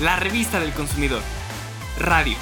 la revista del consumidor. Radio.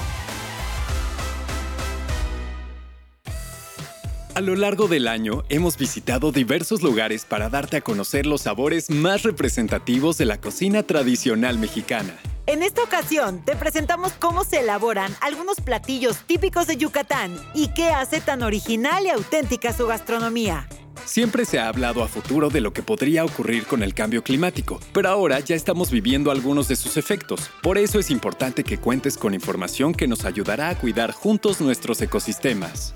A lo largo del año hemos visitado diversos lugares para darte a conocer los sabores más representativos de la cocina tradicional mexicana. En esta ocasión te presentamos cómo se elaboran algunos platillos típicos de Yucatán y qué hace tan original y auténtica su gastronomía. Siempre se ha hablado a futuro de lo que podría ocurrir con el cambio climático, pero ahora ya estamos viviendo algunos de sus efectos. Por eso es importante que cuentes con información que nos ayudará a cuidar juntos nuestros ecosistemas.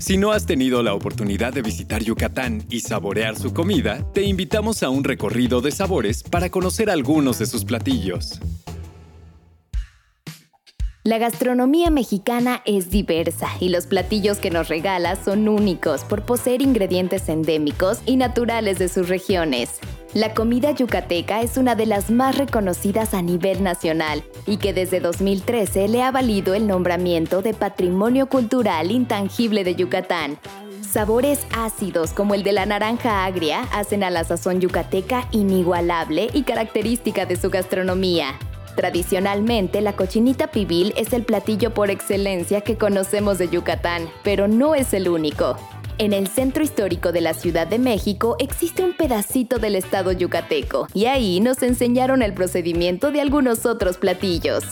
Si no has tenido la oportunidad de visitar Yucatán y saborear su comida, te invitamos a un recorrido de sabores para conocer algunos de sus platillos. La gastronomía mexicana es diversa y los platillos que nos regala son únicos por poseer ingredientes endémicos y naturales de sus regiones. La comida yucateca es una de las más reconocidas a nivel nacional y que desde 2013 le ha valido el nombramiento de Patrimonio Cultural Intangible de Yucatán. Sabores ácidos como el de la naranja agria hacen a la sazón yucateca inigualable y característica de su gastronomía. Tradicionalmente, la cochinita pibil es el platillo por excelencia que conocemos de Yucatán, pero no es el único. En el centro histórico de la Ciudad de México existe un pedacito del estado yucateco y ahí nos enseñaron el procedimiento de algunos otros platillos.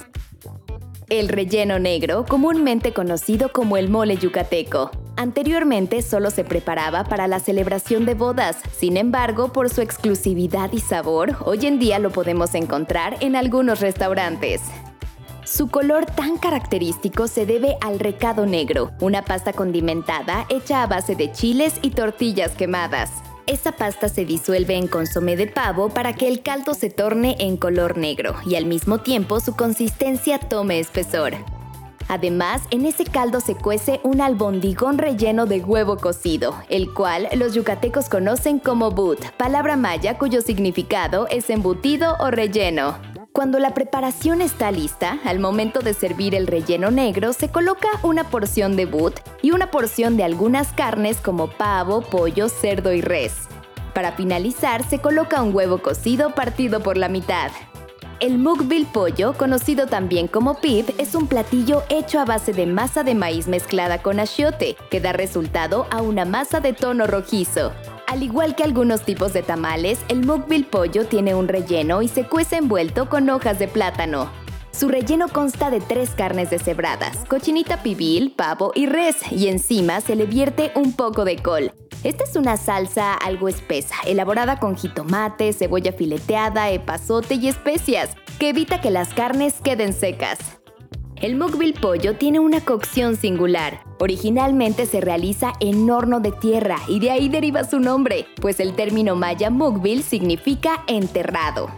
El relleno negro, comúnmente conocido como el mole yucateco. Anteriormente solo se preparaba para la celebración de bodas, sin embargo, por su exclusividad y sabor, hoy en día lo podemos encontrar en algunos restaurantes. Su color tan característico se debe al recado negro, una pasta condimentada hecha a base de chiles y tortillas quemadas. Esa pasta se disuelve en consomé de pavo para que el caldo se torne en color negro y al mismo tiempo su consistencia tome espesor. Además, en ese caldo se cuece un albondigón relleno de huevo cocido, el cual los yucatecos conocen como but, palabra maya cuyo significado es embutido o relleno. Cuando la preparación está lista, al momento de servir el relleno negro se coloca una porción de but y una porción de algunas carnes como pavo, pollo, cerdo y res. Para finalizar se coloca un huevo cocido partido por la mitad. El mukbil pollo, conocido también como pip, es un platillo hecho a base de masa de maíz mezclada con achiote, que da resultado a una masa de tono rojizo. Al igual que algunos tipos de tamales, el mukbil pollo tiene un relleno y se cuece envuelto con hojas de plátano. Su relleno consta de tres carnes deshebradas, cochinita pibil, pavo y res, y encima se le vierte un poco de col. Esta es una salsa algo espesa, elaborada con jitomate, cebolla fileteada, epazote y especias, que evita que las carnes queden secas. El mukbil pollo tiene una cocción singular. Originalmente se realiza en horno de tierra y de ahí deriva su nombre, pues el término maya mukbil significa enterrado.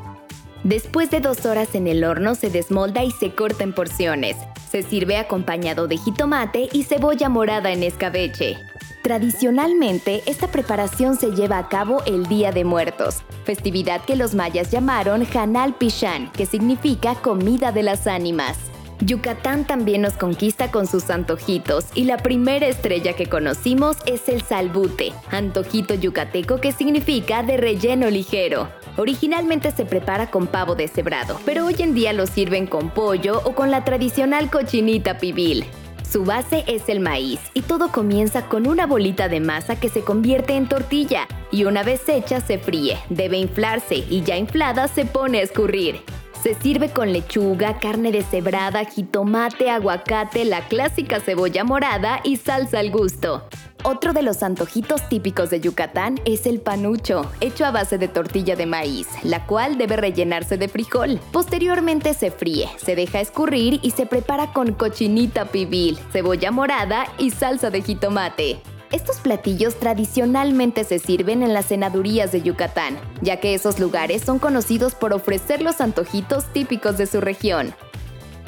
Después de dos horas en el horno se desmolda y se corta en porciones. Se sirve acompañado de jitomate y cebolla morada en escabeche. Tradicionalmente, esta preparación se lleva a cabo el Día de Muertos, festividad que los mayas llamaron Hanal Pishan, que significa comida de las ánimas. Yucatán también nos conquista con sus antojitos y la primera estrella que conocimos es el salbute, antojito yucateco que significa de relleno ligero. Originalmente se prepara con pavo deshebrado, pero hoy en día lo sirven con pollo o con la tradicional cochinita pibil. Su base es el maíz y todo comienza con una bolita de masa que se convierte en tortilla y una vez hecha se fríe, debe inflarse y ya inflada se pone a escurrir. Se sirve con lechuga, carne deshebrada, jitomate, aguacate, la clásica cebolla morada y salsa al gusto. Otro de los antojitos típicos de Yucatán es el panucho, hecho a base de tortilla de maíz, la cual debe rellenarse de frijol. Posteriormente se fríe, se deja escurrir y se prepara con cochinita pibil, cebolla morada y salsa de jitomate. Estos platillos tradicionalmente se sirven en las cenadurías de Yucatán, ya que esos lugares son conocidos por ofrecer los antojitos típicos de su región.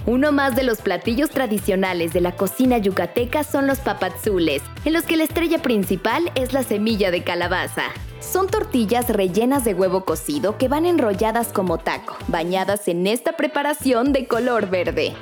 Uno más de los platillos tradicionales de la cocina yucateca son los papazules, en los que la estrella principal es la semilla de calabaza. Son tortillas rellenas de huevo cocido que van enrolladas como taco, bañadas en esta preparación de color verde.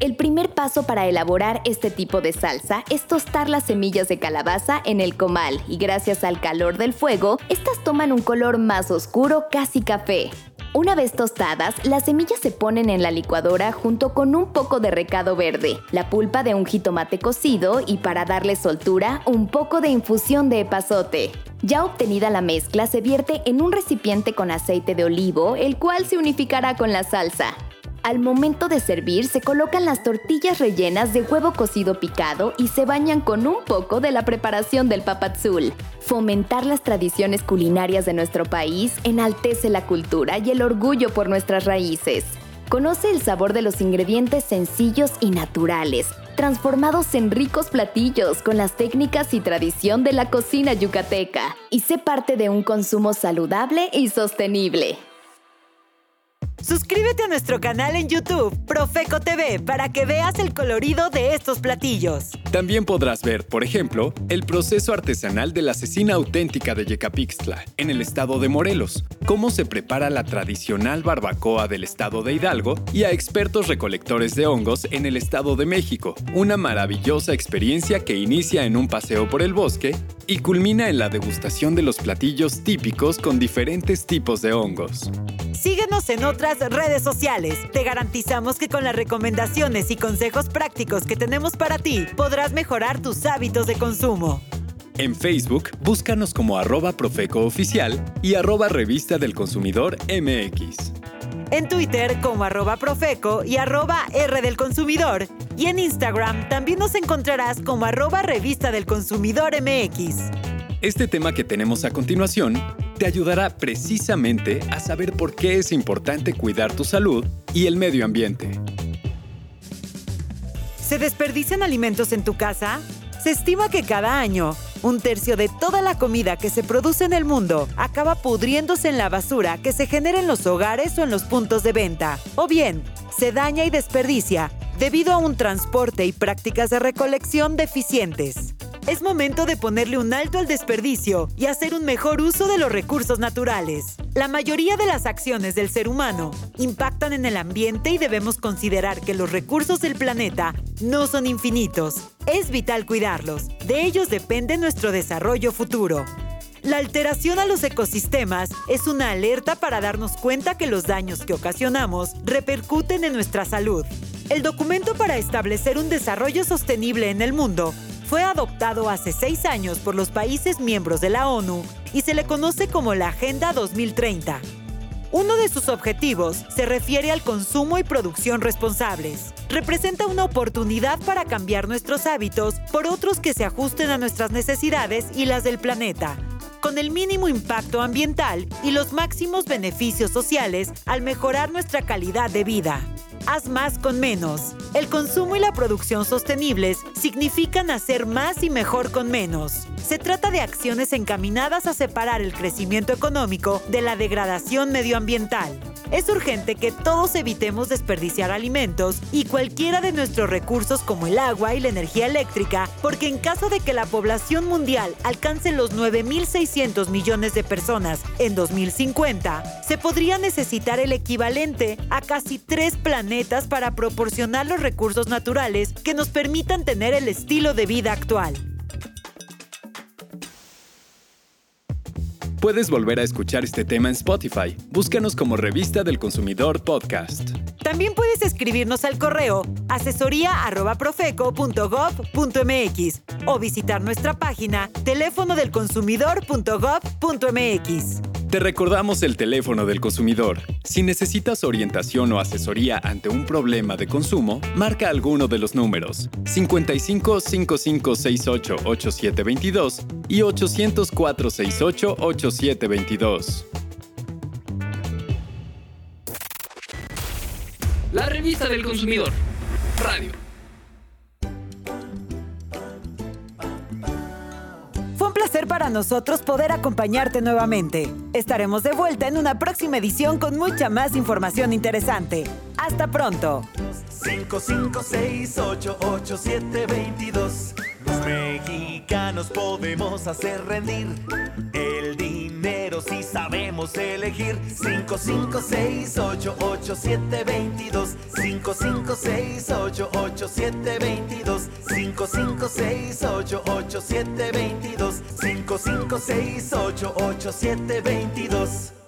El primer paso para elaborar este tipo de salsa es tostar las semillas de calabaza en el comal y gracias al calor del fuego, estas toman un color más oscuro, casi café. Una vez tostadas, las semillas se ponen en la licuadora junto con un poco de recado verde, la pulpa de un jitomate cocido y para darle soltura, un poco de infusión de epazote. Ya obtenida la mezcla, se vierte en un recipiente con aceite de olivo, el cual se unificará con la salsa. Al momento de servir se colocan las tortillas rellenas de huevo cocido picado y se bañan con un poco de la preparación del papadzul. Fomentar las tradiciones culinarias de nuestro país enaltece la cultura y el orgullo por nuestras raíces. Conoce el sabor de los ingredientes sencillos y naturales, transformados en ricos platillos con las técnicas y tradición de la cocina yucateca, y sé parte de un consumo saludable y sostenible. Suscríbete a nuestro canal en YouTube, Profeco TV, para que veas el colorido de estos platillos. También podrás ver, por ejemplo, el proceso artesanal de la cecina auténtica de Yecapixtla, en el estado de Morelos, cómo se prepara la tradicional barbacoa del estado de Hidalgo y a expertos recolectores de hongos en el estado de México, una maravillosa experiencia que inicia en un paseo por el bosque y culmina en la degustación de los platillos típicos con diferentes tipos de hongos. Síguenos en otras redes sociales. Te garantizamos que con las recomendaciones y consejos prácticos que tenemos para ti, podrás mejorar tus hábitos de consumo. En Facebook, búscanos como arroba Profeco Oficial y arroba Revista del Consumidor MX. En Twitter como arroba Profeco y arroba R del Consumidor. Y en Instagram también nos encontrarás como arroba Revista del Consumidor MX. Este tema que tenemos a continuación te ayudará precisamente a saber por qué es importante cuidar tu salud y el medio ambiente. ¿Se desperdician alimentos en tu casa? Se estima que cada año, un tercio de toda la comida que se produce en el mundo acaba pudriéndose en la basura que se genera en los hogares o en los puntos de venta. O bien, se daña y desperdicia debido a un transporte y prácticas de recolección deficientes. Es momento de ponerle un alto al desperdicio y hacer un mejor uso de los recursos naturales. La mayoría de las acciones del ser humano impactan en el ambiente y debemos considerar que los recursos del planeta no son infinitos. Es vital cuidarlos. De ellos depende nuestro desarrollo futuro. La alteración a los ecosistemas es una alerta para darnos cuenta que los daños que ocasionamos repercuten en nuestra salud. El documento para establecer un desarrollo sostenible en el mundo fue adoptado hace seis años por los países miembros de la ONU y se le conoce como la Agenda 2030. Uno de sus objetivos se refiere al consumo y producción responsables. Representa una oportunidad para cambiar nuestros hábitos por otros que se ajusten a nuestras necesidades y las del planeta, con el mínimo impacto ambiental y los máximos beneficios sociales al mejorar nuestra calidad de vida. Haz más con menos. El consumo y la producción sostenibles significan hacer más y mejor con menos. Se trata de acciones encaminadas a separar el crecimiento económico de la degradación medioambiental. Es urgente que todos evitemos desperdiciar alimentos y cualquiera de nuestros recursos como el agua y la energía eléctrica, porque en caso de que la población mundial alcance los 9.600 millones de personas en 2050, se podría necesitar el equivalente a casi tres planetas para proporcionar los recursos naturales que nos permitan tener el estilo de vida actual. Puedes volver a escuchar este tema en Spotify. Búscanos como Revista del Consumidor Podcast. También puedes escribirnos al correo asesoría@profeco.gov.mx o visitar nuestra página teléfono del consumidor.gov.mx. Te recordamos el teléfono del consumidor. Si necesitas orientación o asesoría ante un problema de consumo, marca alguno de los números 55 55 68 8722 y 804 68 8722. La revista del consumidor. Radio. Placer para nosotros poder acompañarte nuevamente. Estaremos de vuelta en una próxima edición con mucha más información interesante. Hasta pronto. 5, 5, 6, 8, 8, 7, 22. Los mexicanos podemos hacer rendir el dinero si sabemos elegir. 5, 5, 6, 8, 8, 7, 22. 5, 5, 6, 8, 8, 7, 22. 5, 5, 6, 8, 8, 7, 22. 5, 5, 6, 8, 8, 7, 22.